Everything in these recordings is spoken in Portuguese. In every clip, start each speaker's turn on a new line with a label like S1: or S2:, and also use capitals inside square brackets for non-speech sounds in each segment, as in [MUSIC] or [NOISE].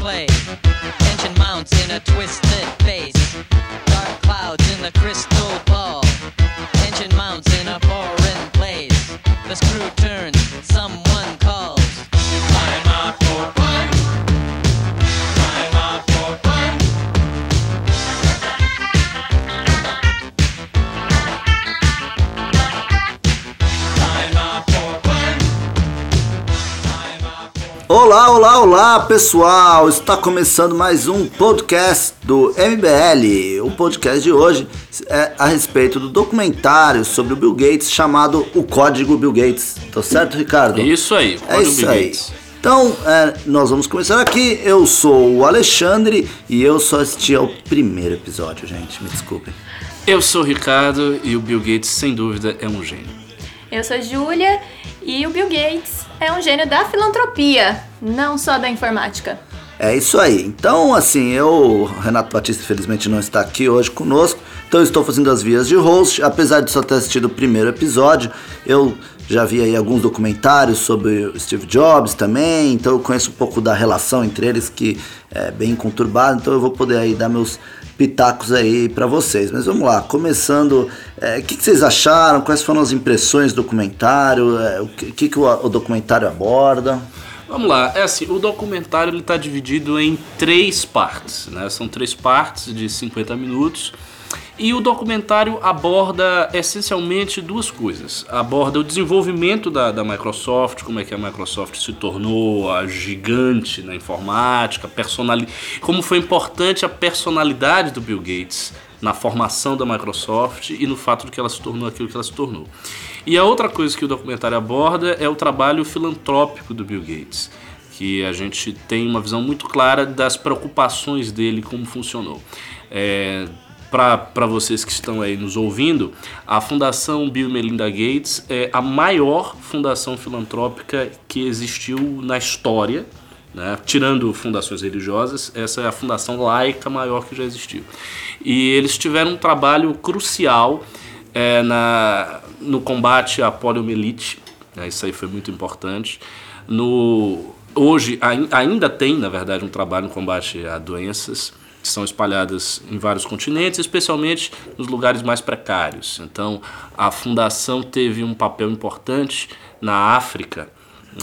S1: play. Tension mounts in a twisted face. Dark clouds in the crystal
S2: Olá, pessoal! Está começando mais um podcast do MBL. O podcast de hoje é a respeito do documentário sobre o Bill Gates chamado O Código Bill Gates. Tá certo, Ricardo?
S3: Isso aí,
S2: É
S3: Código
S2: isso
S3: Bill
S2: aí.
S3: Gates.
S2: Então, é, nós vamos começar aqui. Eu sou o Alexandre e eu só assisti ao primeiro episódio, gente. Me desculpem.
S3: Eu sou o Ricardo e o Bill Gates, sem dúvida, é um gênio.
S4: Eu sou Júlia e o Bill Gates é um gênio da filantropia, não só da informática.
S2: É isso aí. Então, assim, eu, Renato Batista, infelizmente não está aqui hoje conosco, então eu estou fazendo as vias de host. Apesar de só ter assistido o primeiro episódio, eu já vi aí alguns documentários sobre Steve Jobs também, então eu conheço um pouco da relação entre eles, que é bem conturbada, então eu vou poder aí dar meus pitacos aí para vocês. Mas vamos lá, começando, é, o que, que vocês acharam? Quais foram as impressões do documentário? É, o que, que, o, o documentário aborda?
S3: Vamos lá, é assim, o documentário está dividido em três partes, né? São três partes de 50 minutos. E o documentário aborda essencialmente duas coisas. Aborda o desenvolvimento da, da Microsoft, como é que a Microsoft se tornou a gigante na informática, personali como foi importante a personalidade do Bill Gates na formação da Microsoft e no fato de que ela se tornou aquilo que ela se tornou. E a outra coisa que o documentário aborda é o trabalho filantrópico do Bill Gates, que a gente tem uma visão muito clara das preocupações dele, como funcionou. É, para vocês que estão aí nos ouvindo, a Fundação Bill Melinda Gates é a maior fundação filantrópica que existiu na história, né? tirando fundações religiosas, essa é a fundação laica maior que já existiu. E eles tiveram um trabalho crucial é, na, no combate à poliomielite, né? isso aí foi muito importante. No, hoje ai- ainda tem, na verdade, um trabalho no combate a doenças que são espalhadas em vários continentes, especialmente nos lugares mais precários. Então, a fundação teve um papel importante na África,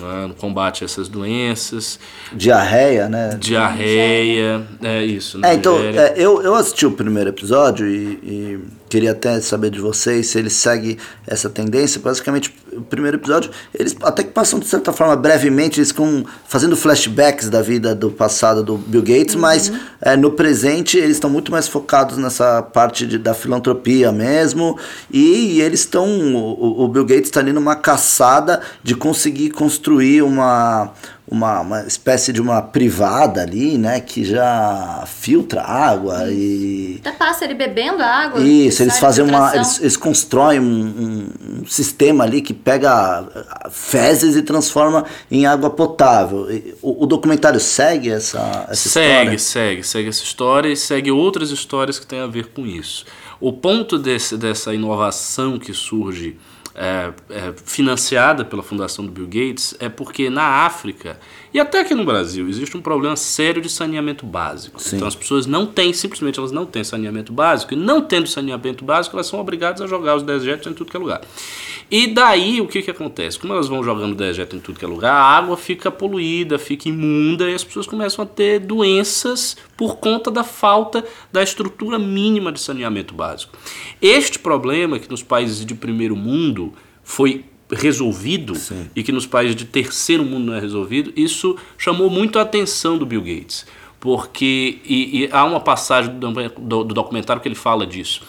S3: né, no combate a essas doenças,
S2: Diarreia, né?
S3: diarreia, é isso.
S2: É, então, é, eu, eu assisti o primeiro episódio e, e queria até saber de vocês se ele segue essa tendência. Basicamente, o primeiro episódio, eles até que passam, de certa forma, brevemente, eles ficam fazendo flashbacks da vida do passado do Bill Gates, mas é, no presente eles estão muito mais focados nessa parte de, da filantropia mesmo. E, eles estão. O, o Bill Gates está ali numa caçada de conseguir construir uma uma, uma espécie de uma privada ali, né, que já filtra água e
S4: Até passa ele bebendo a água.
S2: isso, eles fazem uma, eles, eles constroem um, um- um sistema ali que pega ah, fezes e transforma em água potável. E O, o documentário segue essa, essa
S3: segue,
S2: história?
S3: segue, segue essa história e segue outras histórias que têm a ver com isso. O ponto desse, dessa inovação que surge é, é, financiada pela fundação do Bill Gates é porque na África e até aqui no Brasil existe um problema sério de saneamento básico.
S2: Sim.
S3: Então as pessoas não têm, simplesmente elas não têm saneamento básico e não tendo saneamento básico elas são obrigadas a jogar os dejetos em tudo que é lugar. E daí o que, que acontece? Como elas vão jogando dejeto em tudo que é lugar, a água fica poluída, fica imunda e as pessoas começam a ter doenças por conta da falta da estrutura mínima de saneamento básico. Este problema que nos países de primeiro mundo foi resolvido e que nos países de terceiro mundo não é resolvido, isso chamou muito a atenção do Bill Gates. Porque e, e há uma passagem do, do- do documentário que ele fala disso.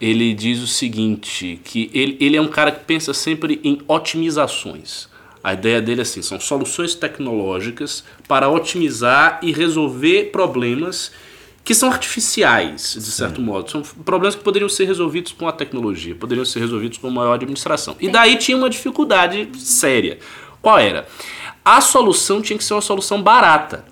S3: Ele diz o seguinte, que ele, ele é um cara que pensa sempre em otimizações. A ideia dele é assim, são soluções tecnológicas para otimizar e resolver problemas que são artificiais, de certo modo. São problemas que poderiam ser resolvidos com a tecnologia, poderiam ser resolvidos com maior administração. E daí tinha uma dificuldade séria. Qual era? A solução tinha que ser uma solução barata.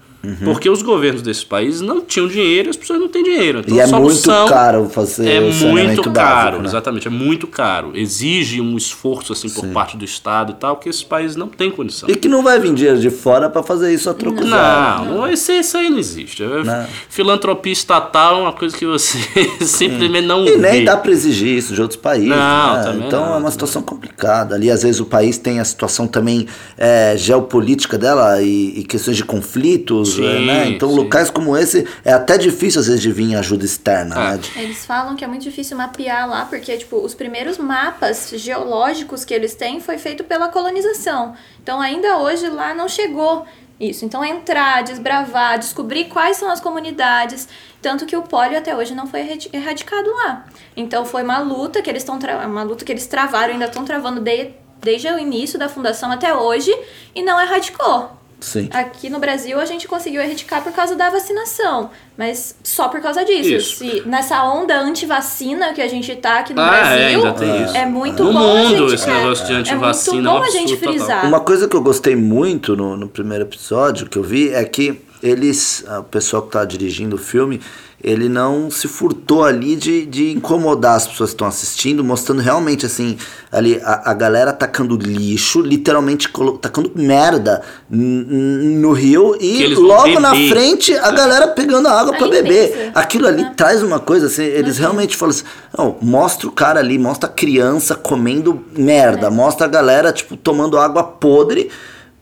S3: Porque os governos desses países não tinham dinheiro e as pessoas não têm dinheiro. Então
S2: E é muito
S3: solução
S2: caro fazer
S3: é muito caro,
S2: básico, né?
S3: exatamente, é muito caro. Exige um esforço assim por parte do Estado e tal, que esses países não têm condição.
S2: E que não vai vir dinheiro de fora pra fazer isso a troco zero.
S3: Não, não isso, isso aí não existe.
S2: Não.
S3: Filantropia estatal é uma coisa que você [LAUGHS] simplesmente não
S2: E nem
S3: vê.
S2: dá para exigir isso de outros países.
S3: Não,
S2: né?
S3: também
S2: Então
S3: não,
S2: é uma situação complicada. Ali, às vezes, o país tem a situação também é, geopolítica dela e, e questões de conflitos.
S3: Sim,
S2: é, né? Então,
S3: sim.
S2: locais como esse é até difícil, às vezes, de vir ajuda externa.
S3: Ah.
S2: Né?
S4: Eles falam que é muito difícil mapear lá, porque, tipo, os primeiros mapas geológicos que eles têm foi feito pela colonização. Então, ainda hoje lá não chegou isso. Então, entrar, desbravar, descobrir quais são as comunidades. Tanto que o pólio até hoje não foi erradi- erradicado lá. Então, foi uma luta que eles estão uma luta que eles travaram, ainda estão travando de- desde o início da fundação até hoje e não erradicou.
S2: Sim.
S4: Aqui no Brasil a gente conseguiu erradicar por causa da vacinação, mas só por causa disso.
S3: Isso.
S4: Se nessa onda anti-vacina que a gente tá aqui no
S3: Ah, é,
S4: Brasil,
S3: ainda tem isso.
S4: é muito
S3: No
S4: bom
S3: mundo,
S4: a gente,
S3: esse
S4: é,
S3: negócio de antivacina
S4: É
S3: é
S4: muito bom a gente frisar.
S2: Uma coisa que eu gostei muito no, no primeiro episódio que eu vi é que eles, o pessoal que tá dirigindo o filme, ele não se furtou ali de, de incomodar as pessoas que estão assistindo, mostrando realmente assim, ali a, a galera tacando lixo, literalmente tacando merda no rio e logo na frente a galera pegando água para beber. Aquilo ali
S4: É.
S2: traz uma coisa assim, eles realmente falam assim, não, mostra o cara ali, mostra a criança comendo merda, mostra a galera, tipo, tomando água podre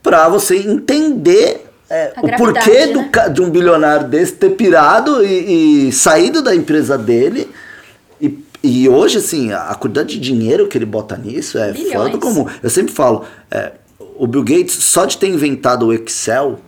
S2: pra você entender é, o porquê do
S4: né?
S2: de um bilionário desse ter pirado e, e saído da empresa dele. E, e hoje, assim, a, quantidade de dinheiro que ele bota nisso é
S4: Bilhões.
S2: fora do comum. Eu sempre falo, é, o Bill Gates, só de ter inventado o Excel,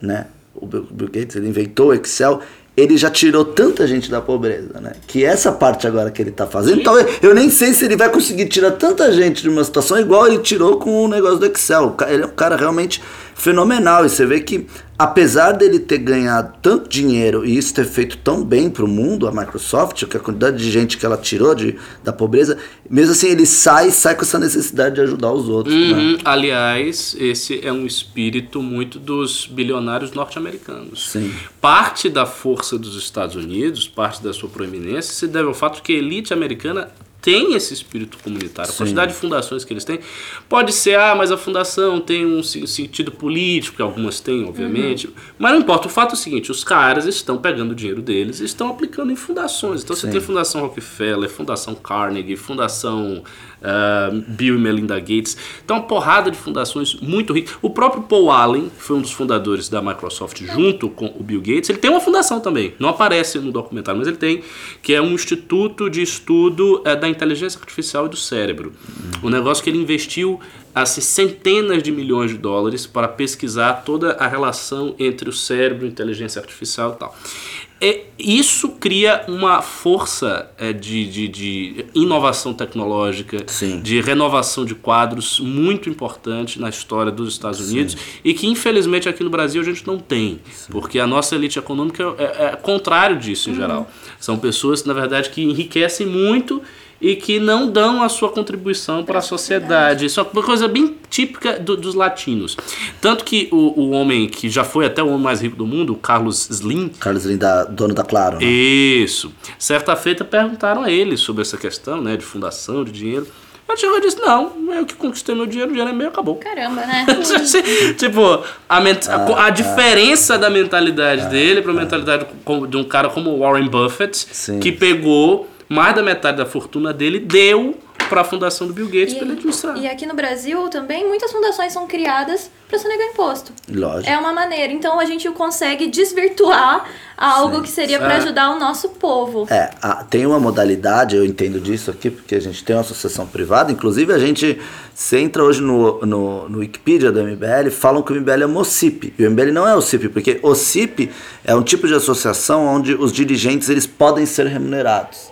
S2: né? O Bill, Bill Gates, ele inventou o Excel, ele já tirou tanta gente da pobreza, né? Que essa parte agora que ele tá fazendo, talvez, eu nem sei se ele vai conseguir tirar tanta gente de uma situação igual ele tirou com o negócio do Excel. Ele é um cara realmente fenomenal. E você vê que, apesar dele ter ganhado tanto dinheiro e isso ter feito tão bem pro mundo, a Microsoft, que a quantidade de gente que ela tirou de, da pobreza, mesmo assim ele sai sai com essa necessidade de ajudar os outros. né?
S3: Uhum. Aliás, esse é um espírito muito dos bilionários norte-americanos.
S2: Sim.
S3: Parte da força dos Estados Unidos, parte da sua proeminência, se deve ao fato que a elite americana tem esse espírito comunitário. A
S2: Sim.
S3: quantidade de fundações que eles têm pode ser, ah, mas a fundação tem um se- sentido político, que algumas têm, obviamente. Mas não importa. O fato é o seguinte: os caras estão pegando o dinheiro deles e estão aplicando em fundações. Então você
S2: Sim.
S3: tem Fundação Rockefeller, Fundação Carnegie, Fundação ah, Bill e Melinda Gates. Então, uma porrada de fundações muito ricas. O próprio Paul Allen, que foi um dos fundadores da Microsoft, junto com o Bill Gates, ele tem uma fundação também. Não aparece no documentário, mas ele tem, que é um instituto de estudo eh, da inteligência artificial e do cérebro. Um negócio que ele investiu assim, centenas de milhões de dólares para pesquisar toda a relação entre o cérebro, inteligência artificial e tal. É, isso cria uma força é, de, de, de inovação tecnológica,
S2: Sim.
S3: de renovação de quadros muito importante na história dos Estados Unidos e que infelizmente aqui no Brasil a gente não tem, porque a nossa elite econômica é, é contrário disso em geral. São pessoas, na verdade, que enriquecem muito e que não dão a sua contribuição para a sociedade. Isso é uma coisa bem típica do- dos latinos. Tanto que o, o homem que já foi até o homem mais rico do mundo, o Carlos Slim,
S2: Carlos Linda, dono da Claro. né?
S3: isso. Certa feita perguntaram a ele sobre essa questão, né, de fundação, de dinheiro. Ele chegou e disse: Não, eu que conquistei meu dinheiro, o dinheiro é meu, acabou.
S4: Caramba, né? [LAUGHS]
S3: tipo, a, a- a diferença da mentalidade dele para a mentalidade como- de um cara como Warren Buffett,
S2: Sim.
S3: que pegou mais da metade da fortuna dele, deu para a fundação do Bill Gates para ele administrar.
S4: E, aqui no Brasil também muitas fundações são criadas para sonegar imposto.
S2: Lógico.
S4: É uma maneira. Então a gente consegue desvirtuar algo que seria para
S3: É.
S4: ajudar o nosso povo.
S2: É, a- tem uma modalidade, eu entendo disso aqui, porque a gente tem uma associação privada, inclusive a gente, você entra hoje no, no, no Wikipedia do MBL, falam que o MBL é MOCIP, e o MBL não é o CIP, porque o CIP é um tipo de associação onde os dirigentes eles podem ser remunerados,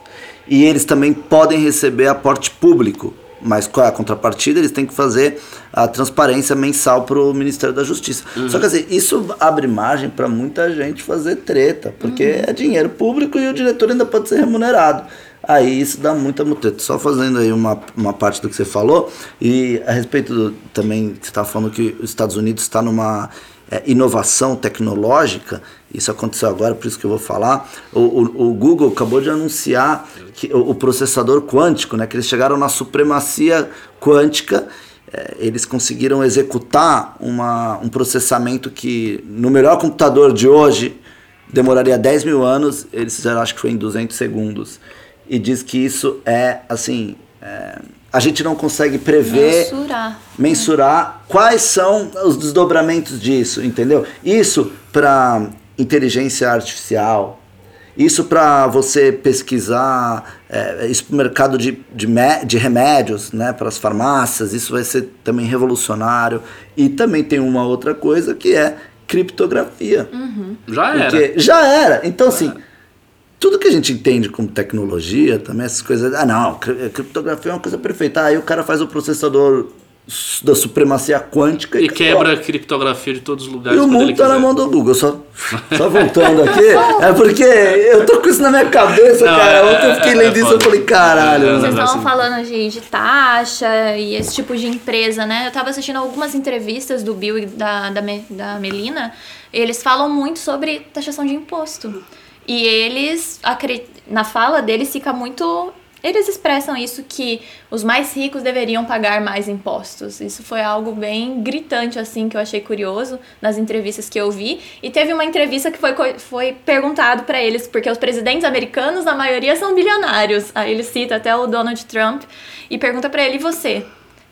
S2: e eles também podem receber aporte público, mas qual é a contrapartida? Eles têm que fazer a transparência mensal para o Ministério da Justiça. Só que assim, isso abre margem para muita gente fazer treta, porque é dinheiro público e o diretor ainda pode ser remunerado. Aí isso dá muita mutreta. Só fazendo aí uma, uma parte do que você falou, e a respeito do- também, que você estava falando que os Estados Unidos está numa é, inovação tecnológica, isso aconteceu agora, por isso que eu vou falar. O, o, o Google acabou de anunciar que o, o, processador quântico, né, que eles chegaram na supremacia quântica. É, eles conseguiram executar uma, um processamento que no melhor computador de hoje demoraria 10 mil anos, eles fizeram acho que foi em 200 segundos. E diz que isso é assim. É, a gente não consegue prever,
S4: mensurar,
S2: mensurar quais são os desdobramentos disso, entendeu? Isso para inteligência artificial, isso para você pesquisar, é, isso para o mercado de, de, de remédios, né, para as farmácias, isso vai ser também revolucionário. E também tem uma outra coisa que é criptografia.
S4: Uhum.
S3: Já era.
S2: Porque já era. Então, assim, tudo que a gente entende como tecnologia, também essas coisas. Ah, não, criptografia é uma coisa perfeita. Aí o cara faz o processador da supremacia quântica
S3: e, e quebra a criptografia de todos os lugares.
S2: E o mundo tá na mão do Google. Só, só voltando aqui, [LAUGHS] é porque eu tô com isso na minha cabeça, não, cara. Ontem eu fiquei é, lendo isso e falei, caralho.
S4: Vocês estavam falando de, de taxa e esse tipo de empresa, né? Eu tava assistindo algumas entrevistas do Bill e da, da, da Melina. Eles falam muito sobre taxação de imposto. E eles, na fala deles, fica muito. Eles expressam isso que os mais ricos deveriam pagar mais impostos. Isso foi algo bem gritante, assim, que eu achei curioso nas entrevistas que eu vi. E teve uma entrevista que foi, foi perguntado para eles, porque os presidentes americanos, na maioria, são bilionários. Aí ele cita até o Donald Trump e pergunta para ele: e você?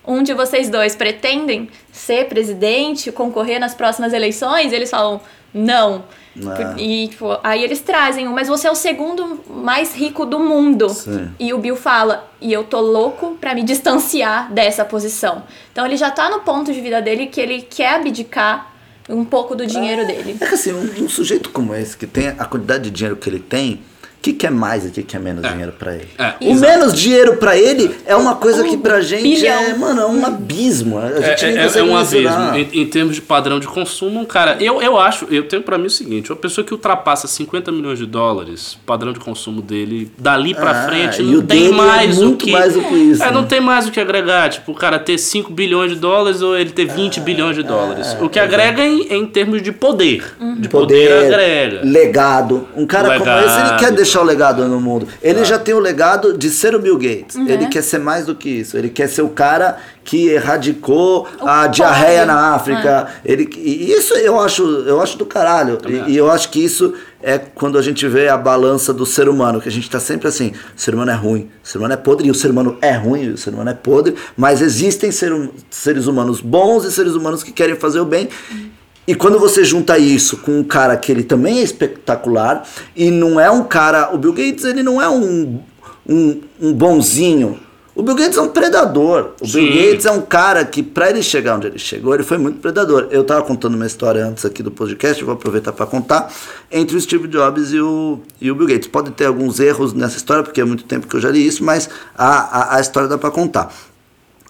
S4: Um de vocês dois pretendem ser presidente, concorrer nas próximas eleições? Eles falam: não. É. E tipo, aí eles trazem, mas você é o segundo mais rico do mundo.
S2: Sim.
S4: E o Bill fala, e eu tô louco para me distanciar dessa posição. Então ele já tá no ponto de vida dele que ele quer abdicar um pouco do dinheiro
S2: é,
S4: dele.
S2: É que assim, um, um sujeito como esse, que tem a quantidade de dinheiro que ele tem, que, que é mais e o que, que é menos é. dinheiro para ele.
S3: É,
S2: o menos dinheiro para ele é uma coisa que pra gente bilhão. é, mano, é um abismo. A gente
S3: é, é, é um abismo. Em, em, termos de padrão de consumo, cara, eu, eu acho, eu tenho para mim o seguinte: uma pessoa que ultrapassa 50 milhões de dólares, o padrão de consumo dele, dali para ah, frente, não tem é mais
S2: o
S3: que.
S2: Mais do que isso,
S3: é,
S2: né?
S3: não tem mais o que agregar. Tipo, o cara ter 5 bilhões de dólares ou ele ter 20 bilhões de dólares. o que agrega em, em termos de poder.
S2: Uhum. De poder, poder agrega. Legado. Um cara legado. como esse, ele quer deixar o legado no mundo. Ele já tem o legado de ser o Bill Gates. Uhum. Ele quer ser mais do que isso. Ele quer ser o cara que erradicou o a diarreia na África. É. Ele, e isso eu acho, eu acho do caralho. E, e, eu acho que isso é quando a gente vê a balança do ser humano, que a gente está sempre assim, o ser humano é ruim, o ser humano é podre, e o ser humano é ruim, o ser humano é podre, mas existem ser, seres humanos bons e seres humanos que querem fazer o bem. Uhum. E quando você junta isso com um cara que ele também é espetacular e não é um cara. O Bill Gates ele não é um, um, um bonzinho. O Bill Gates é um predador. O Sim. Bill Gates é um cara que, para ele chegar onde ele chegou, ele foi muito predador. Eu estava contando uma história antes aqui do podcast, vou aproveitar para contar, entre o Steve Jobs e o, e o Bill Gates. Pode ter alguns erros nessa história, porque é muito tempo que eu já li isso, mas a, a, a história dá para contar.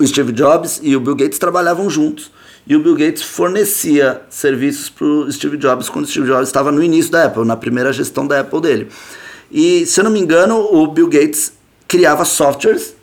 S2: O Steve Jobs e o Bill Gates trabalhavam juntos. E o Bill Gates fornecia serviços para o Steve Jobs quando o Steve Jobs estava no início da Apple, na primeira gestão da Apple dele. E, se eu não me engano, o Bill Gates criava softwares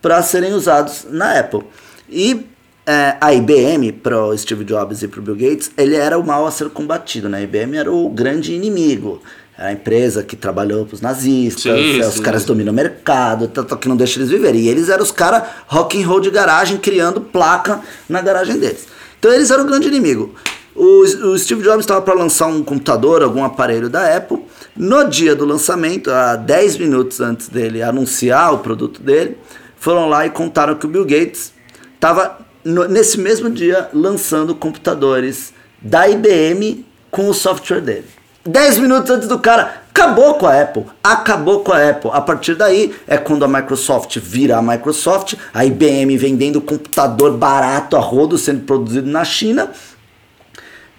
S2: para serem usados na Apple. E é, a IBM, para o Steve Jobs e para o Bill Gates, ele era o mal a ser combatido. Né? A IBM era o grande inimigo. a empresa que trabalhou para os nazistas, sim, os sim. caras dominam o mercado, tanto que não deixa eles viverem. E eles eram os caras rock and roll de garagem, criando placa na garagem deles. Então eles eram o grande inimigo. O, o Steve Jobs estava para lançar um computador, algum aparelho da Apple. No dia do lançamento, a 10 minutos antes dele anunciar o produto dele, foram lá e contaram que o Bill Gates estava nesse mesmo dia lançando computadores da IBM com o software dele. 10 minutos antes do cara, acabou com a Apple. Acabou com a Apple. A partir daí é quando a Microsoft vira a Microsoft, a IBM vendendo computador barato a rodo sendo produzido na China.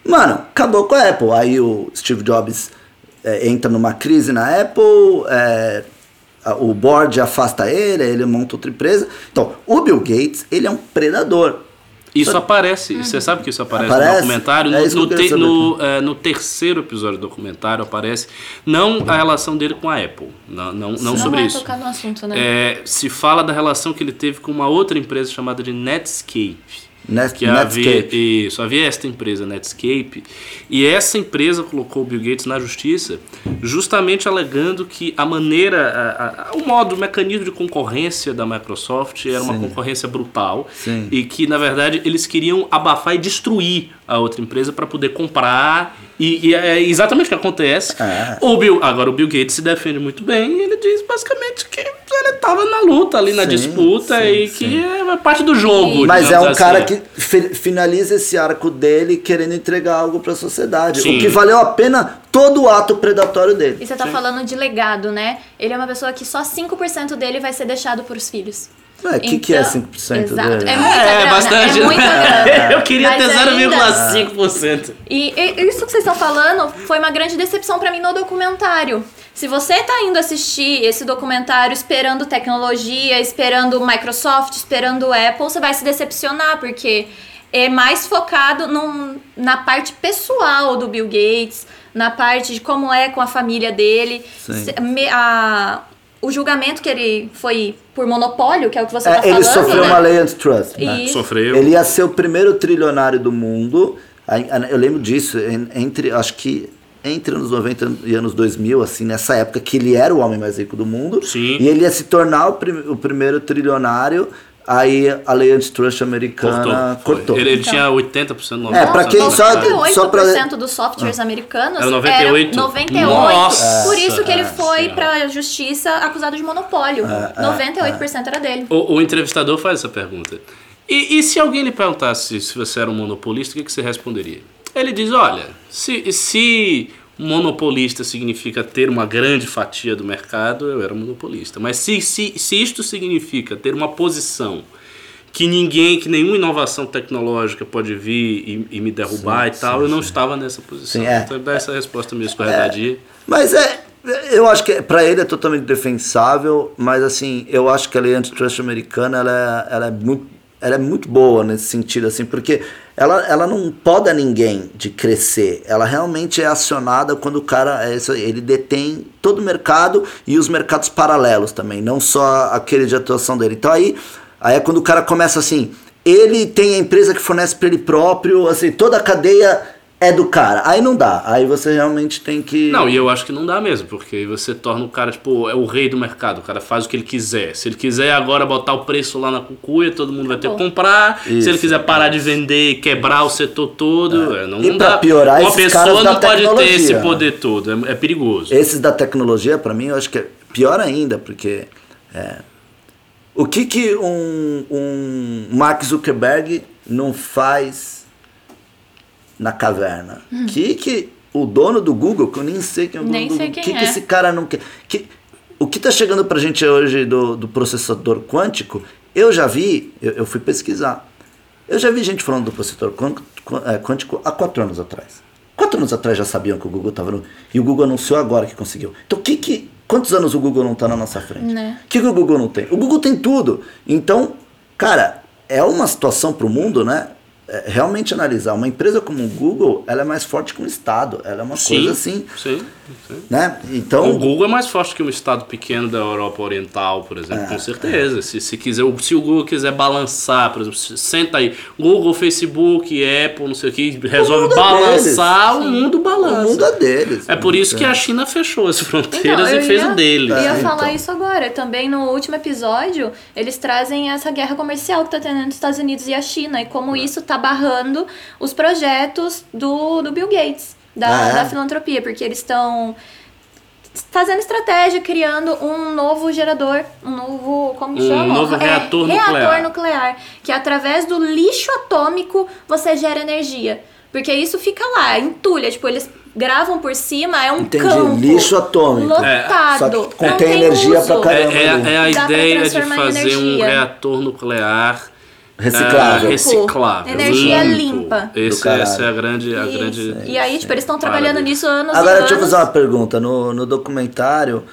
S2: Mano, acabou com a Apple. Aí o Steve Jobs é, entra numa crise na Apple, é, o board afasta ele, ele monta outra empresa. Então, o Bill Gates, ele é um predador.
S3: Isso aparece, uhum. você sabe que isso aparece, aparece? no documentário. É no, no, te, no, é, no, terceiro episódio do documentário aparece não a relação dele com a Apple, não, não, não, não sobre isso.
S4: Tocar no assunto, né?
S3: É, se fala da relação que ele teve com uma outra empresa chamada de Netscape.
S2: Net-
S3: que havia,
S2: Netscape.
S3: isso, havia esta empresa Netscape e essa empresa colocou o Bill Gates na justiça justamente alegando que a maneira, a- a- o modo, o mecanismo de concorrência da Microsoft era uma
S2: Sim.
S3: concorrência brutal
S2: Sim.
S3: e que na verdade eles queriam abafar e destruir a outra empresa para poder comprar e, e é exatamente o que acontece.
S2: É.
S3: O Bill, agora o Bill Gates se defende muito bem e ele diz basicamente que ele estava na luta ali na
S2: Sim,
S3: disputa
S2: sim,
S3: e
S2: sim.
S3: que é parte do jogo.
S2: Mas é um cara
S3: assim.
S2: que fi- finaliza esse arco dele querendo entregar algo pra sociedade.
S3: Sim.
S2: O que valeu a pena todo o ato predatório dele.
S4: E você tá falando de legado, né? Ele é uma pessoa que só 5% dele vai ser deixado pros filhos.
S2: O que, que é
S4: Então,
S2: 5%
S4: exato.
S2: dele?
S4: É muita
S3: É,
S4: grana,
S3: bastante.
S4: é muita grana. [LAUGHS]
S3: Eu queria
S4: Mas
S3: ter
S4: ainda-
S3: 0,5%.
S4: E, e isso que vocês estão falando foi uma grande decepção pra mim no documentário. Se você tá indo assistir esse documentário esperando tecnologia, esperando Microsoft, esperando Apple, você vai se decepcionar, porque é mais focado num- na parte pessoal do Bill Gates, na parte de como é com a família dele.
S2: Sim.
S4: Se- me- a- o julgamento que ele foi por monopólio, que é o que você
S2: É,
S4: tá
S2: ele
S4: falando.
S2: sofreu
S4: né?
S2: uma lei antitrust. né?
S3: Sofreu.
S2: Ele ia ser o primeiro trilionário do mundo. Eu lembro disso, en- entre, acho que entre anos 90 e anos 2000, assim, nessa época que ele era o homem mais rico do mundo.
S3: Sim.
S2: E ele ia se tornar o, prim- o primeiro trilionário. Aí a lei antitrust americana
S3: Cortou.
S2: cortou.
S3: Ele, ele
S4: Então.
S3: tinha 80%, 90%.
S2: É, pra quem
S3: do
S2: só-
S3: mercado.
S4: 98%
S2: só pra-
S4: dos softwares americanos
S3: Era 98?
S4: 98.
S3: Nossa,
S4: Por isso que ele
S3: é,
S4: foi
S3: senhora.
S4: pra justiça acusado de monopólio. 98% era dele.
S3: O, o entrevistador faz essa pergunta. E, e se alguém lhe perguntasse se você era um monopolista, o que, que você responderia? Ele diz: olha, se, se monopolista significa ter uma grande fatia do mercado, eu era monopolista. Mas se, se, se isto significa ter uma posição que ninguém, que nenhuma inovação tecnológica pode vir e, e me derrubar e tal, eu não estava nessa posição.
S2: Sim, é.
S3: Então dá essa resposta meio escorregadia.
S2: Mas é. Eu acho que para ele é totalmente defensável, mas assim, eu acho que a lei antitrust americana ela é, ela é muito ela é muito boa nesse sentido assim, porque ela, ela não poda ninguém de crescer. Ela realmente é acionada quando o cara é ele detém todo o mercado e os mercados paralelos também, não só aquele de atuação dele. Então aí aí é quando o cara começa assim, ele tem a empresa que fornece para ele próprio, assim, toda a cadeia é do cara. Aí não dá. Aí você realmente tem que.
S3: Não, e eu acho que não dá mesmo, porque aí você torna o cara, tipo, é o rei do mercado, o cara faz o que ele quiser. Se ele quiser agora botar o preço lá na cucuia, todo mundo vai ter que comprar. Se
S2: Isso,
S3: ele quiser parar de vender e quebrar o setor todo, é, não,
S2: E
S3: não
S2: pra
S3: dá.
S2: piorar,
S3: Uma
S2: esses caras
S3: pessoa
S2: da
S3: não pode ter esse poder todo, é, é perigoso.
S2: Esses da tecnologia, para mim, eu acho que é pior ainda, porque. é, o que, que um, um Mark Zuckerberg não faz na caverna? O que, que o dono do Google, que eu nem sei quem é o dono
S4: Nem
S2: do Google, que, que
S4: é.
S2: esse cara não quer? Que, o que tá chegando pra gente hoje do, do processador quântico, eu já vi, eu, eu fui pesquisar. Eu já vi gente falando do processador é, quântico há quatro anos atrás. Quatro anos atrás já sabiam que o Google estava no. E o Google anunciou agora que conseguiu. Então, que, que, quantos anos o Google não está na nossa frente?
S4: Né.
S2: O que, que o Google não tem? O Google tem tudo. Então, cara, é uma situação para o mundo, né? É, realmente analisar. Uma empresa como o Google, ela é mais forte que um Estado. Ela é uma coisa assim,
S3: sim, sim.
S2: né? Então.
S3: O Google é mais forte que um estado pequeno da Europa Oriental, por exemplo, com certeza. Se, se, quiser, se o Google quiser balançar, por exemplo, se- senta aí, Google, Facebook, Apple, não sei o que, resolve
S2: mundo é
S3: balançar,
S2: deles.
S3: o mundo balança.
S2: O mundo é deles.
S3: É por isso que a China fechou as fronteiras
S4: Então,
S3: e fez
S4: ia-
S3: o dele.
S4: Eu ia
S2: É,
S4: falar
S2: então.
S4: isso agora. Também no último episódio, eles trazem essa guerra comercial que tá tendo entre os Estados Unidos e a China e como
S2: É.
S4: isso tá barrando os projetos do, do Bill Gates, da,
S2: Ah, é?
S4: da filantropia, porque eles estão fazendo estratégia, criando um novo gerador, um novo, como que
S3: Um
S4: chama?
S3: novo
S4: É,
S3: reator
S4: reator
S3: nuclear.
S4: nuclear, que através do lixo atômico você gera energia. Porque isso fica lá, entulha, tipo, eles gravam por cima, é um
S2: Entendi,
S4: campo
S2: lixo atômico.
S4: lotado.
S2: Só que
S4: Não
S2: contém
S4: tem
S2: energia
S4: uso.
S2: pra
S3: É,
S2: caramba.
S3: é,
S2: ali.
S3: é a
S4: Dá
S3: ideia de fazer um reator nuclear
S2: Reciclável.
S3: ah, reciclável.
S4: Energia
S3: limpo.
S4: limpa.
S3: Esse, essa é a grande. A
S4: Isso.
S3: grande
S4: E aí, tipo, eles estão trabalhando
S3: Parabéns.
S4: nisso anos
S2: Agora,
S4: e
S2: deixa eu
S4: anos.
S2: fazer uma pergunta. No, no documentário,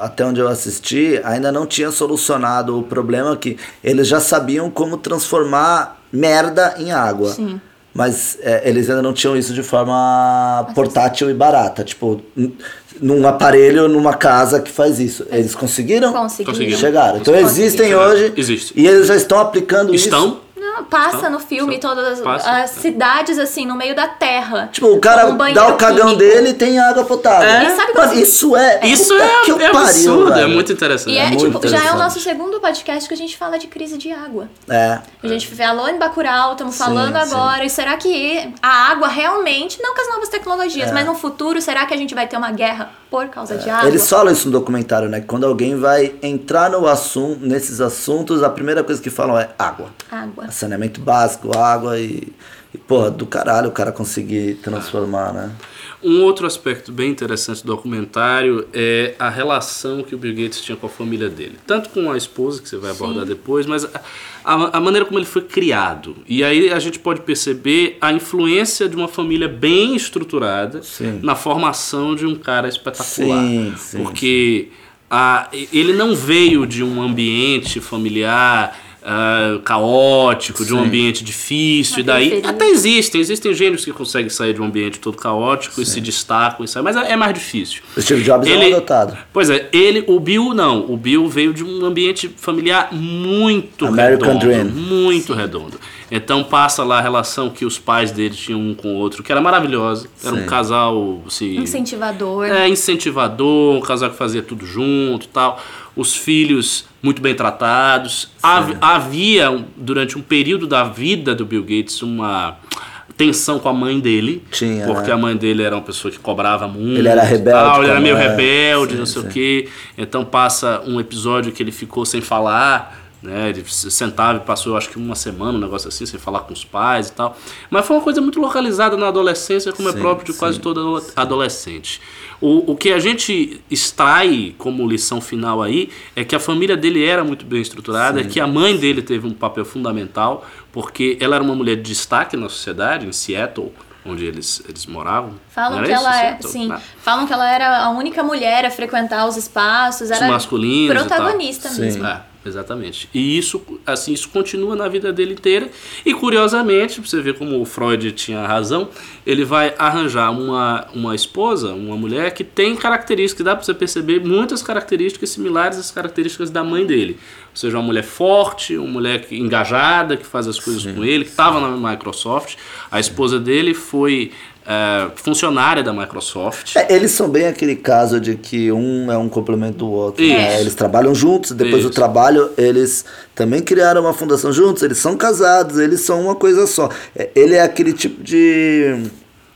S2: até onde eu assisti, ainda não tinha solucionado o problema que eles já sabiam como transformar merda em água.
S4: Sim.
S2: Mas eh, eles ainda não tinham isso de forma portátil e barata. Tipo, num aparelho, numa casa que faz isso. Eles conseguiram?
S4: Conseguiram.
S2: Chegaram. Então
S3: Conseguiram.
S2: existem hoje.
S3: Existe.
S2: E eles já estão aplicando
S3: Estão?
S2: isso.
S4: Passa
S3: Então,
S4: no filme
S3: só-
S4: todas as,
S3: passa,
S4: as
S3: é.
S4: cidades assim, no meio da terra.
S2: Tipo, o cara
S4: Com um
S2: dá o cagão
S4: químico.
S2: dele e tem água potável.
S3: É.
S4: E sabe
S2: Mano,
S4: quando-
S2: isso é.
S3: Isso é,
S2: que
S3: é
S2: pariu,
S3: absurdo, é
S2: velho.
S3: muito interessante.
S4: E é,
S2: muito
S4: tipo, já é o nosso segundo podcast que a gente fala de crise de água.
S2: É.
S4: A gente falou em Bacurau, estamos falando
S2: sim.
S4: agora. E será que a água realmente, não com as novas tecnologias, mas no futuro, será que a gente vai ter uma guerra por causa de água?
S2: É. Eles falam isso no documentário, né? Que quando alguém vai entrar no assunto, nesses assuntos, a primeira coisa que falam é água.
S4: Água.
S2: Saneamento básico, água e. E, porra, do caralho o cara conseguir transformar, né?
S3: Um outro aspecto bem interessante do documentário é a relação que o Bill Gates tinha com a família dele. Tanto com a esposa, que você vai abordar depois, mas a, a- a maneira como ele foi criado. E aí a gente pode perceber a influência de uma família bem estruturada
S2: Sim.
S3: na formação de um cara espetacular.
S2: Sim, sim,
S3: Porque a- ele não veio de um ambiente familiar. Ah, caótico, de um
S2: Sim.
S3: ambiente difícil,
S4: Uma
S3: e daí até existem, existem gênios que conseguem sair de um ambiente todo caótico e se destacam, e saem, mas é é mais difícil.
S2: O Steve Jobs é um adotado.
S3: Pois é, ele, o Bill não. O Bill veio de um ambiente familiar muito
S2: American
S3: redondo.
S2: Dream.
S3: Muito redondo. Então passa lá a relação que os pais dele tinham um com o outro, que era maravilhosa. Era
S2: Sim.
S3: um casal assim,
S4: Incentivador.
S3: é, incentivador, um casal que fazia tudo junto tal. Os filhos muito bem tratados. Hav- Havia, durante um período da vida do Bill Gates, uma tensão com a mãe dele.
S2: Tinha,
S3: Porque
S2: né?
S3: a mãe dele era uma pessoa que cobrava muito.
S2: Ele era rebelde
S3: tal, ele era meio
S2: é.
S3: rebelde,
S2: Sim,
S3: não sei
S2: sim.
S3: o quê. Então passa um episódio que ele ficou sem falar. Né, ele se sentava e passou, acho que uma semana, um negócio assim, sem falar com os pais e tal. Mas foi uma coisa muito localizada na adolescência, como é próprio de quase todo ado- adolescente. O, o que a gente extrai como lição final aí é que a família dele era muito bem estruturada, é que a mãe dele teve um papel fundamental, porque ela era uma mulher de destaque na sociedade, em Seattle, onde eles, eles moravam.
S4: Falam que ela é, sim,
S3: Ah.
S4: falam que ela era a única mulher a frequentar os espaços, era
S3: masculinos e
S4: protagonista
S2: Sim.
S4: mesmo.
S3: É, exatamente. E isso, assim, isso continua na vida dele inteira. E curiosamente, pra você ver como o Freud tinha razão, ele vai arranjar uma, uma esposa, uma mulher que tem características, dá pra você perceber muitas características similares às características da mãe dele. Ou seja, uma mulher forte, uma mulher engajada, que faz as coisas com ele, que estava na Microsoft. A esposa dele foi é, funcionária da Microsoft.
S2: É, eles são bem aquele caso de que um é um complemento do outro. né? Eles trabalham juntos, depois do
S3: Isso.
S2: trabalho, eles também criaram uma fundação juntos, eles são casados, eles são uma coisa só. É, Ele é aquele tipo de.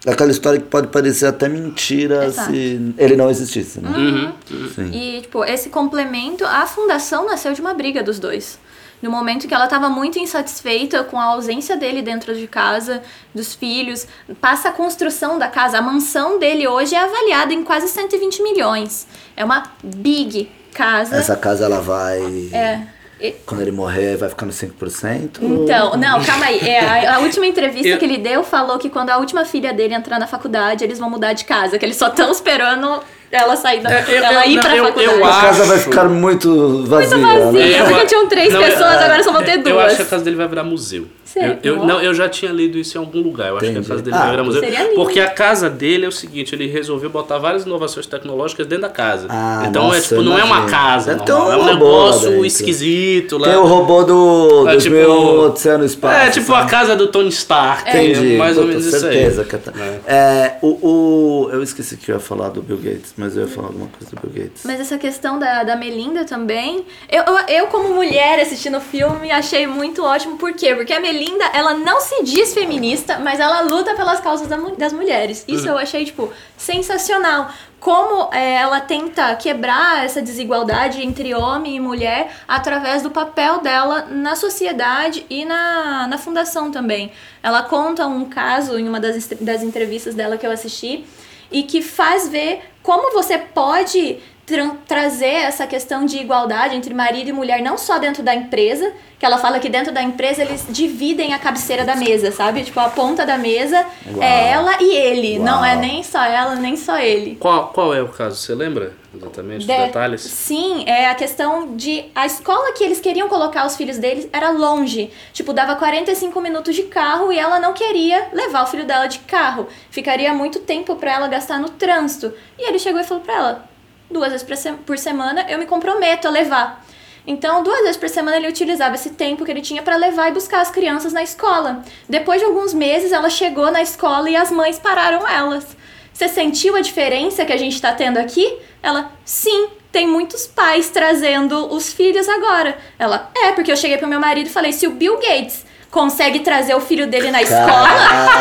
S2: Aquela história que pode parecer até mentira
S4: Exato.
S2: se ele não existisse. Né?
S3: Uhum.
S2: Sim.
S4: E, tipo, esse complemento, a fundação nasceu de uma briga dos dois. No momento que ela estava muito insatisfeita com a ausência dele dentro de casa, dos filhos, passa a construção da casa. A mansão dele hoje é avaliada em quase 120 milhões. É uma big casa.
S2: Essa casa ela vai.
S4: É. E-
S2: Quando ele morrer, vai ficar no 5%?
S4: Então, não, calma aí. É, a, a última entrevista
S3: Eu-
S4: que ele deu falou que quando a última filha dele entrar na faculdade, eles vão mudar de casa, que eles só estão esperando ela sair da.
S3: É, eu-
S4: ela
S3: eu-
S4: ir
S3: não,
S4: pra
S3: eu- eu
S4: faculdade.
S2: A casa vai ficar muito vazia.
S4: Muito vazia.
S2: né?
S4: É, porque tinham três
S3: não, é-
S4: pessoas, agora só vão ter duas.
S3: Eu acho que a casa dele vai virar museu.
S4: Sério?
S3: Eu, eu- não, eu já tinha lido isso em algum lugar. Eu acho
S2: Entendi.
S3: que a casa dele
S2: Ah,
S3: vai virar museu.
S4: seria lindo.
S3: Porque a casa dele é o seguinte, ele resolveu botar várias inovações tecnológicas dentro da casa.
S2: Ah,
S3: então
S2: nossa,
S3: é tipo,
S2: eu
S3: não é uma casa,
S2: ter
S3: normal, é um negócio
S2: dentro.
S3: esquisito lá.
S2: Tem o robô do
S3: É,
S2: 2000
S3: tipo-
S2: Odisseia no Espaço.
S3: É, tipo a casa do Tony Stark.
S2: Entendi.
S3: É mais ou
S2: Puta,
S3: menos isso
S2: certeza
S3: aí.
S2: que tá.
S3: É.
S2: É, o, o, eu esqueci que eu ia falar do Bill Gates, mas eu ia falar alguma coisa do Bill Gates.
S4: Mas essa questão da, da Melinda também, eu, eu, eu, como mulher assistindo o filme, achei muito ótimo. Por quê? Porque a Melinda, ela não se diz feminista, mas ela luta pelas causas da das mulheres. Isso eu achei, tipo, sensacional. Como é, ela tenta quebrar essa desigualdade entre homem e mulher através do papel dela na sociedade e na, na fundação também. Ela conta um caso em uma das, das entrevistas dela que eu assisti, e que faz ver como você pode tra- trazer essa questão de igualdade entre marido e mulher, não só dentro da empresa, que ela fala que dentro da empresa eles dividem a cabeceira da mesa, sabe? Tipo, a ponta da mesa
S2: Uau.
S4: é ela e ele, não é
S2: Uau.
S4: nem só ela, nem só ele.
S3: Qual, qual é o caso? Você lembra exatamente os
S4: De-
S3: detalhes?
S4: Sim, é a questão de a escola que eles queriam colocar os filhos deles era longe. Tipo, dava 45 minutos de carro e ela não queria levar o filho dela de carro. Ficaria muito tempo pra ela gastar no trânsito. E ele chegou e falou pra ela: duas vezes por semana eu me comprometo a levar. Então, duas vezes por semana ele utilizava esse tempo que ele tinha para levar e buscar as crianças na escola. Depois de alguns meses, ela chegou na escola e as mães pararam elas. Você sentiu a diferença que a gente está tendo aqui? Ela, sim, tem muitos pais trazendo os filhos agora. Ela, é, porque eu cheguei pro meu marido e falei: se o Bill Gates consegue trazer o filho dele na escola,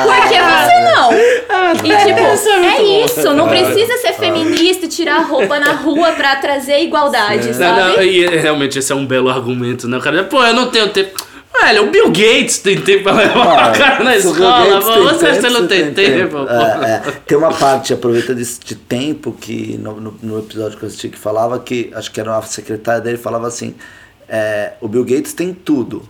S4: por que você não? E tipo, é isso, não precisa ser feminista e tirar a roupa na rua pra trazer igualdade,
S3: Não,
S4: sabe?
S3: não, e é- realmente esse é um belo argumento, né? O cara, pô, eu não tenho tempo. Velho, o Bill Gates tem tempo pra levar o cara na escola,
S2: Gates
S3: pô,
S2: tem
S3: você,
S2: tempo,
S3: você não tem tempo, pô.
S2: É, é. Tem uma parte, aproveita desse de tempo, que no, no, no episódio que eu assisti que falava que, acho que era uma secretária dele, falava assim, é, o Bill Gates tem tudo,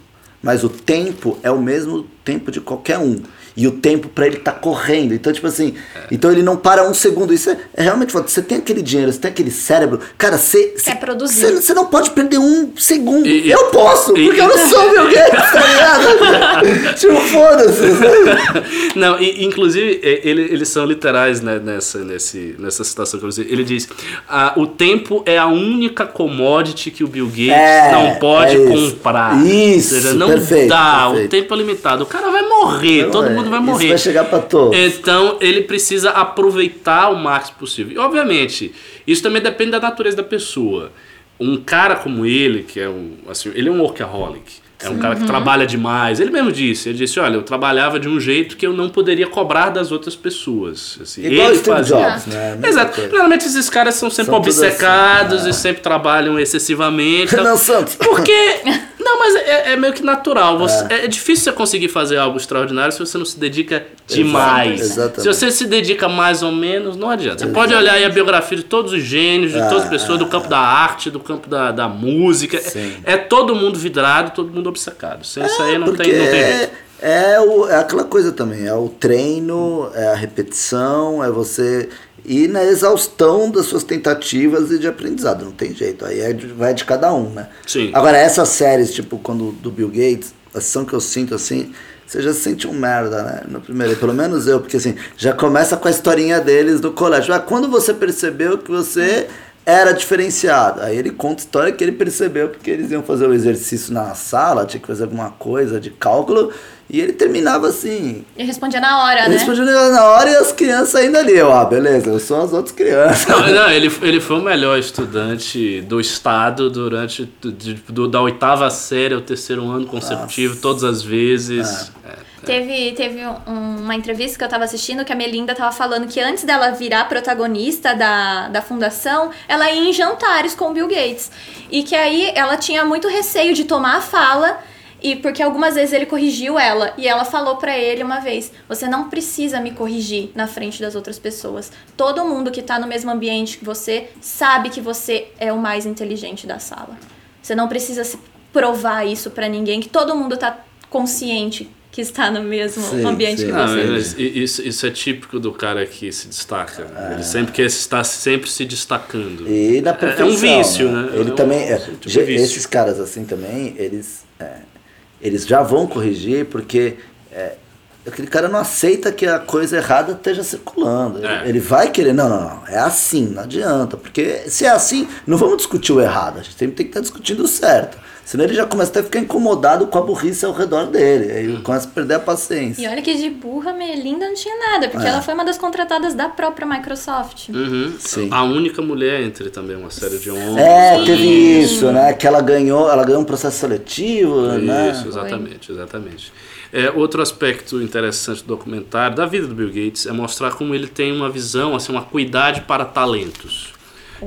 S2: mas o tempo é o mesmo tempo de qualquer um. E o tempo pra ele tá correndo. Então, tipo assim, então ele não para um segundo. Isso é, é realmente foda. Você tem aquele dinheiro, você tem aquele cérebro. Cara, você.
S4: Quer
S2: você-
S4: produzir.
S2: Você, você não pode perder um segundo.
S3: E- e-
S2: eu posso,
S3: e-
S2: porque eu não sou o Bill Gates, tá ligado? [LAUGHS] tipo, foda-se.
S3: Não, e, inclusive, é, ele, eles são literais né, nessa, nesse, nessa citação que eu usei. Ele diz: ah, o tempo é a única commodity que o Bill Gates
S2: É,
S3: não pode
S2: é isso.
S3: comprar.
S2: Isso,
S3: Ou seja, não
S2: perfeito,
S3: dá, o
S2: perfeito.
S3: tempo é limitado. O cara vai morrer, todo mundo vai
S2: Isso
S3: morrer.
S2: vai chegar pra todos.
S3: Então ele precisa aproveitar o máximo possível. E obviamente, isso também depende da natureza da pessoa. Um cara como ele, que é um. Assim, ele é um workaholic. É um cara que trabalha demais. Ele mesmo disse, ele disse, olha, eu trabalhava de um jeito que eu não poderia cobrar das outras pessoas. Assim,
S2: Igual
S3: ele fazia.
S2: Jobs, né?
S3: Exato. Geralmente esses caras são sempre
S2: São tudo
S3: obcecados
S2: assim,
S3: e sempre trabalham excessivamente.
S2: Renan
S3: Então,
S2: Santos.
S3: porque. [LAUGHS] Não, mas é, é meio que natural. Você- é. difícil você conseguir fazer algo extraordinário se você não se dedica demais.
S2: Exatamente.
S3: Se você se dedica mais ou menos, não adianta. Você pode olhar aí a biografia de todos os gênios, de todas as pessoas, do campo da arte, do campo da, da música.
S2: Sim.
S3: É, é todo mundo vidrado, todo mundo obcecado. Sem isso aí não tem, não tem
S2: é,
S3: jeito.
S2: é, o, é aquela coisa também, é o treino, é a repetição, é você ir na exaustão das suas tentativas e de aprendizado, não tem jeito, aí é de- vai de cada um, né?
S3: Sim.
S2: Agora, essas séries, tipo, quando do Bill Gates, a sensação que eu sinto assim, você já se sente um merda, né? No primeiro, pelo menos eu, porque assim, já começa com a historinha deles do colégio. Ah, quando você percebeu que você era diferenciado? Aí ele conta a história que ele percebeu porque eles iam fazer o exercício na sala, tinha que fazer alguma coisa de cálculo, e ele terminava assim.
S4: E respondia na hora,
S2: Ele
S4: né?
S2: respondia na hora e as crianças ainda ali. Eu, ah, beleza, eu sou as outras crianças.
S3: Não, não, ele, ele foi o melhor estudante do estado durante do- de- do- da oitava série ao terceiro ano consecutivo, todas as vezes. É.
S4: Teve, teve um- uma entrevista que eu tava assistindo que a Melinda tava falando que antes dela virar protagonista da, da fundação, ela ia em jantares com o Bill Gates. E que aí ela tinha muito receio de tomar a fala, e porque algumas vezes ele corrigiu ela. E ela falou pra ele uma vez: Você não precisa me corrigir na frente das outras pessoas. Todo mundo que tá no mesmo ambiente que você sabe que você é o mais inteligente da sala. Você não precisa se provar isso pra ninguém, que todo mundo tá consciente que está no mesmo
S2: Sim,
S4: ambiente
S2: sim.
S4: que
S3: Não,
S4: você.
S3: i- isso, isso é típico do cara que se destaca. Ele sempre quer estar sempre se destacando.
S2: E
S3: É-
S2: perfeição.
S3: é um vício, né?
S2: Ele
S3: É um-
S2: também. é,
S3: tipo
S2: já-
S3: vício.
S2: esses caras assim também, eles. é, eles já vão corrigir porque. é, aquele cara não aceita que a coisa errada esteja circulando. Ele,
S3: É.
S2: ele vai querer, não, não, não, é assim, não adianta. Porque se é assim, não vamos discutir o errado, a gente sempre tem que estar discutindo o certo. Senão ele já começa até a ficar incomodado com a burrice ao redor dele. Aí
S3: Hum.
S2: ele começa a perder a paciência.
S4: E olha que de burra, Melinda não tinha nada, porque
S2: É.
S4: ela foi uma das contratadas da própria Microsoft.
S3: Uhum.
S2: Sim.
S3: A única mulher entre também uma série de homens.
S2: É, teve isso, né? Que ela ganhou, ela ganhou um processo seletivo, né?
S3: Isso, exatamente, exatamente. É, outro aspecto interessante do documentário, da vida do Bill Gates, é mostrar como ele tem uma visão, assim, uma cuidade para talentos,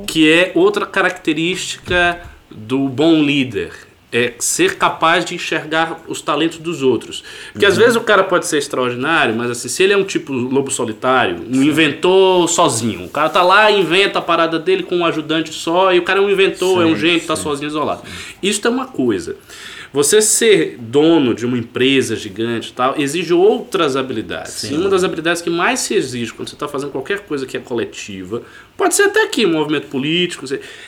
S3: que é outra característica do bom líder. É ser capaz de enxergar os talentos dos outros. Porque às vezes o cara pode ser extraordinário, mas assim, se ele é um tipo lobo solitário, um inventor sozinho, o cara tá lá e inventa a parada dele com um ajudante só, e o cara é um inventor, é um
S2: Sim,
S3: gênio, tá
S2: sim.
S3: sozinho, isolado. Isso é uma coisa. Você ser dono de uma empresa gigante e tal, exige outras habilidades.
S2: Sim.
S3: E uma das habilidades que mais se exige quando você está fazendo qualquer coisa que é coletiva, pode ser até aqui um movimento político,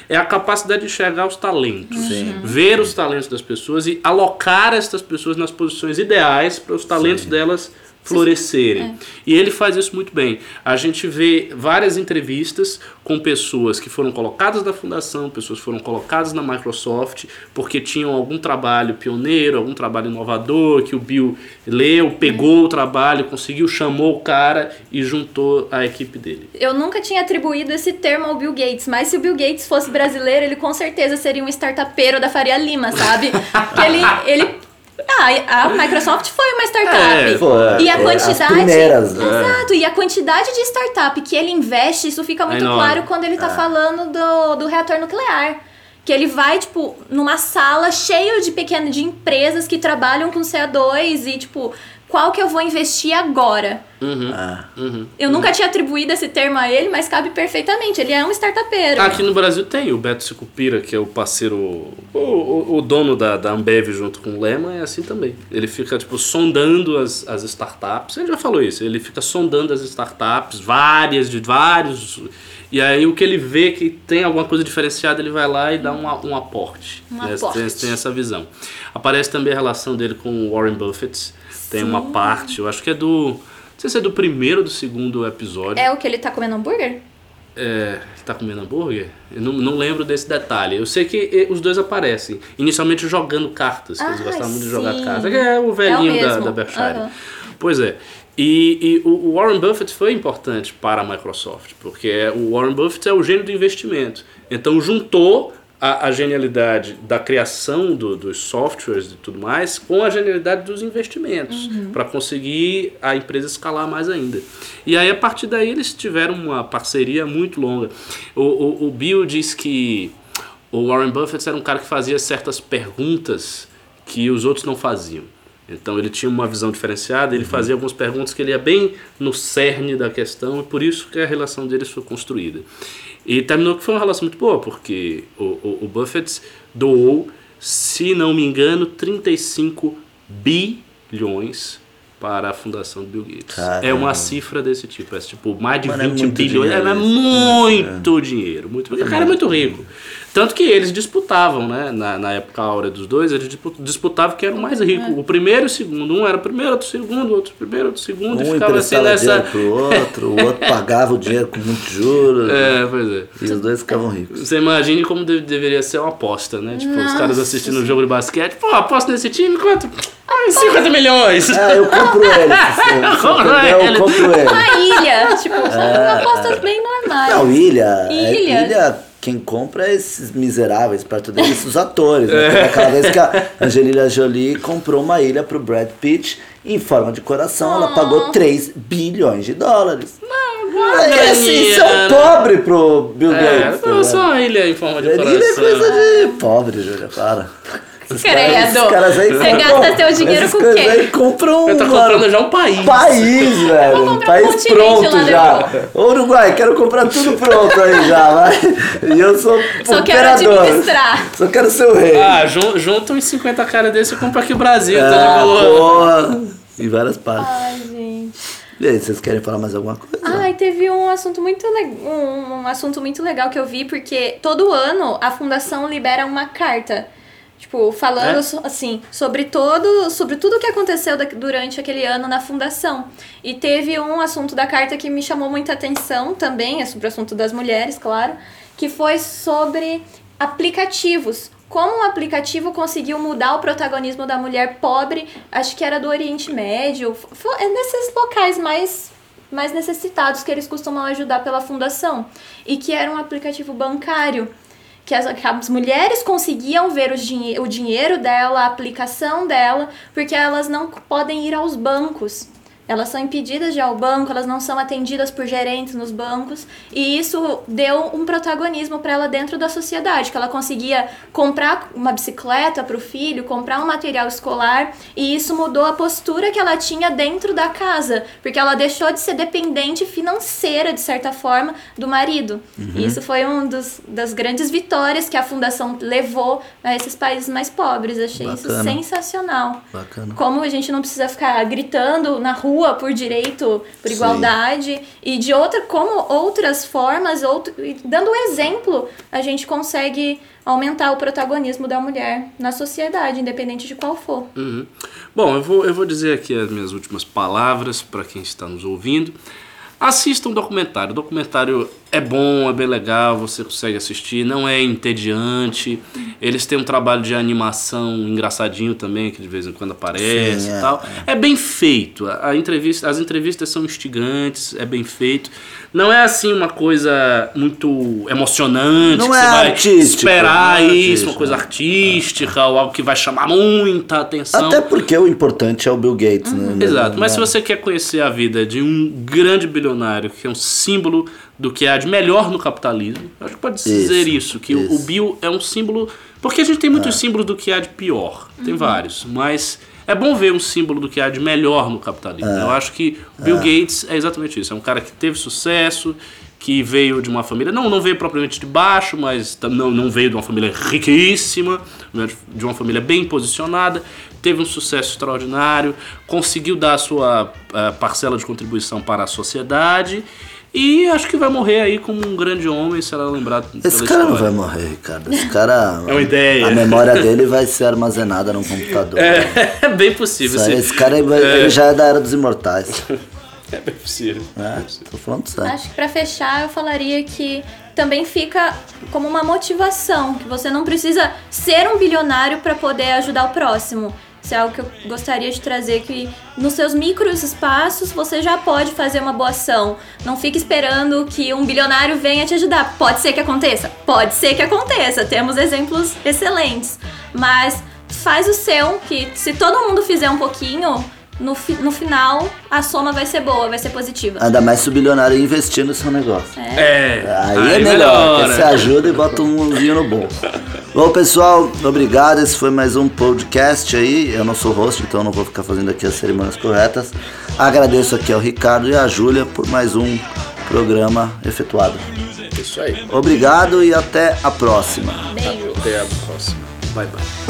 S3: é a capacidade de enxergar os talentos. Ver os talentos das pessoas e alocar essas pessoas nas posições ideais para os talentos delas florescerem. E ele faz isso muito bem. A gente vê várias entrevistas com pessoas que foram colocadas na fundação, pessoas que foram colocadas na Microsoft, porque tinham algum trabalho pioneiro, algum trabalho inovador, que o Bill leu, pegou o trabalho, conseguiu, chamou o cara e juntou a equipe dele.
S4: Eu nunca tinha atribuído esse termo ao Bill Gates, mas se o Bill Gates fosse brasileiro, ele com certeza seria um startupeiro da Faria Lima, sabe? [LAUGHS] Porque ele, ele ah, a Microsoft foi uma startup.
S3: É,
S2: Foi,
S4: e a
S2: é,
S4: quantidade.
S2: as primeiras, né?
S4: Exato, e a quantidade de startup que ele investe, isso fica muito
S3: enorme.
S4: claro quando ele tá falando do, do reator nuclear. Que ele vai, tipo, numa sala cheia de pequenas de empresas que trabalham com CO2 e, tipo, qual que eu vou investir agora?
S2: Ah,
S4: Eu nunca tinha atribuído esse termo a ele, mas cabe perfeitamente. Ele é um startupeiro.
S3: Aqui no Brasil tem o Beto Sicupira, que é o parceiro, o, o, o dono da, da Ambev junto com o Lehman, é assim também. Ele fica, tipo, sondando as, as startups. Ele já falou isso, ele fica sondando as startups, várias, de vários. E aí o que ele vê que tem alguma coisa diferenciada, ele vai lá e dá um, um aporte.
S4: Um
S3: né?
S4: aporte.
S3: Tem, tem essa visão. Aparece também a relação dele com o Warren Buffett. Tem uma parte, eu acho que é do. Não sei se é do primeiro ou do segundo episódio.
S4: É o que ele tá comendo hambúrguer?
S3: É, ele tá comendo hambúrguer? Eu não, não lembro desse detalhe. Eu sei que os dois aparecem. Inicialmente jogando cartas, que eles
S4: Ah,
S3: gostavam muito de jogar cartas. É o velhinho
S4: É o
S3: da, da Berkshire.
S4: Aham.
S3: Pois é. E, e o o Warren Buffett foi importante para a Microsoft, porque é- o Warren Buffett é o gênio do investimento. Então juntou a, a genialidade da criação do- dos softwares e tudo mais com a genialidade dos investimentos para conseguir a empresa escalar mais ainda. E aí a partir daí eles tiveram uma parceria muito longa. O, o, o Bill diz que o Warren Buffett era um cara que fazia certas perguntas que os outros não faziam. Então ele tinha uma visão diferenciada, ele fazia algumas perguntas que ele ia bem no cerne da questão e por isso que a relação deles foi construída. E terminou que foi uma relação muito boa, porque o, o, o Buffett doou, se não me engano, 35 bilhões para a fundação do Bill Gates.
S2: Caramba.
S3: É uma cifra desse tipo, é tipo mais de
S2: Mano, é
S3: 20
S2: muito
S3: bilhões, é,
S2: dinheiro
S3: é muito dinheiro, muito, porque o cara é muito rico. Tanto que eles disputavam, né? Na, na época áurea dos dois, eles dispu- disputavam quem era o mais rico. O primeiro e o segundo. Um era o primeiro, outro o segundo, outro o primeiro, outro o segundo. e
S2: um
S3: ficava assim nessa.
S2: pro outro, o outro pagava o dinheiro com muitos juros. [LAUGHS]
S3: É, pois é.
S2: E os dois ficavam ricos.
S3: Você imagine como de- deveria ser uma aposta, né? Tipo, os caras
S4: Nossa
S3: assistindo um jogo de basquete. Pô, aposta nesse time, quanto? Ah, 50 milhões!
S2: Ah, eu compro ele. [LAUGHS] Se você
S3: compro ele.
S2: eu compro ele.
S4: Uma ilha, tipo, apostas bem normais.
S2: Não, ilha. é-
S4: Ilha.
S2: Ilha, quem compra é esses miseráveis, perto deles, os atores. Né? Teve Aquela vez que a Angelina Jolie comprou uma ilha pro Brad Pitt em forma de coração, ela pagou 3 bilhões de dólares. Não, é assim, isso é um
S3: graninha,
S2: pobre pro Bill
S3: É,
S2: Gates. tá
S3: não, só uma ilha em forma de
S2: Ilha
S3: coração.
S2: é coisa de pobre, Júlia, para. Esses
S4: Credo.
S2: caras aí
S4: Você
S2: compram-
S4: gasta seu dinheiro com o quê?
S2: aí compram
S3: tá
S2: mano,
S3: comprando já um país.
S2: país, velho. Um
S4: comprar um
S2: país
S4: continente
S2: pronto
S4: lá
S2: já. Uruguai, quero comprar tudo pronto aí já, vai. E eu sou
S4: Só quero
S2: imperador.
S4: administrar.
S2: Só quero ser o rei.
S3: Ah, jun- junta uns 50 caras desse e compra aqui o Brasil, tá
S2: Ah,
S3: de boa.
S2: porra. Em várias partes.
S4: Ai, gente.
S2: E aí, vocês querem falar mais alguma coisa?
S4: Ai, teve um assunto muito um, um assunto muito legal que eu vi, porque todo ano a fundação libera uma carta. Tipo, falando
S3: É?
S4: assim, sobre todo, sobre tudo que aconteceu durante aquele ano na fundação. E teve um assunto da carta que me chamou muita atenção também, é sobre o assunto das mulheres, claro, que foi sobre aplicativos. Como um aplicativo conseguiu mudar o protagonismo da mulher pobre, acho que era do Oriente Médio, é nesses locais mais mais necessitados que eles costumam ajudar pela fundação e que era um aplicativo bancário que as, que as mulheres conseguiam ver o, dinhe o dinheiro dela, a aplicação dela, porque elas não podem ir aos bancos. Elas são impedidas de ir ao banco, elas não são atendidas por gerentes nos bancos, e isso deu um protagonismo para ela dentro da sociedade, que ela conseguia comprar uma bicicleta para o filho, comprar um material escolar, e isso mudou a postura que ela tinha dentro da casa, porque ela deixou de ser dependente financeira, de certa forma, do marido. E isso foi uma das grandes vitórias que a fundação levou a esses países mais pobres. Achei isso
S2: Bacana.
S4: sensacional.
S2: Bacana.
S4: Como a gente não precisa ficar gritando na rua rua por direito, por
S2: Sim.
S4: igualdade e de outra como outras formas, outro, dando um exemplo, a gente consegue aumentar o protagonismo da mulher na sociedade, independente de qual for.
S3: Uhum. Bom, eu vou, eu vou dizer aqui as minhas últimas palavras para quem está nos ouvindo. Assista um documentário. O documentário é bom, é bem legal, você consegue assistir, não é entediante. Eles têm um trabalho de animação engraçadinho também, que de vez em quando aparece
S2: Sim,
S3: e
S2: é,
S3: tal. É. bem feito. A entrevista, as entrevistas são instigantes, é bem feito. Não é assim uma coisa muito emocionante,
S2: Não
S3: que
S2: é
S3: você vai
S2: artístico,
S3: esperar
S2: é
S3: isso, uma coisa
S2: né?
S3: artística, ou algo que vai chamar muita atenção.
S2: Até porque o importante é o Bill Gates, né?
S3: Uhum. Exato, mas
S2: Né?
S3: se você quer conhecer a vida de um grande bilionário que é um símbolo do que há de melhor no capitalismo, eu acho que pode
S2: Isso,
S3: dizer isso, que o- o
S2: isso.
S3: Bill é um símbolo. Porque a gente tem muitos símbolos do que há de pior, tem vários, mas é bom ver um símbolo do que há de melhor no capitalismo. Eu acho que o Bill Gates é exatamente isso, é um cara que teve sucesso, que veio de uma família, não, não veio propriamente de baixo, mas não, não veio de uma família riquíssima, né, de uma família bem posicionada, teve um sucesso extraordinário, conseguiu dar a sua eh, parcela de contribuição para a sociedade e acho que vai morrer aí como um grande homem, será lembrado
S2: Esse
S3: pela
S2: cara não
S3: história.
S2: vai morrer, Ricardo. Esse cara.
S3: É uma ideia.
S2: A memória dele vai ser armazenada num computador.
S3: É, [LAUGHS] bem possível.
S2: Isso aí,
S3: sim.
S2: esse cara ele já é da era dos imortais. [LAUGHS]
S3: É bem possível.
S2: né? Tô falando sério.
S4: Acho que pra fechar eu falaria que também fica como uma motivação, que você não precisa ser um bilionário para poder ajudar o próximo. Isso é algo que eu gostaria de trazer que nos seus micros espaços você já pode fazer uma boa ação. Não fique esperando que um bilionário venha te ajudar. Pode ser que aconteça? Pode ser que aconteça. Temos exemplos excelentes. Mas faz o seu, que se todo mundo fizer um pouquinho, no, fi- no final a soma vai ser boa, vai ser positiva.
S2: Ainda mais se o bilionário investir no seu negócio.
S3: É,
S2: Aí, é melhor, você ajuda e bota um mãozinho no bolso. Bom, pessoal, obrigado. Esse foi mais um podcast aí. Eu não sou host, então eu não vou ficar fazendo aqui as cerimônias corretas. Agradeço aqui ao Ricardo e à Júlia por mais um programa efetuado.
S3: Isso aí.
S2: Obrigado e até a próxima.
S4: Beijo.
S3: Até a próxima. Bye, bye.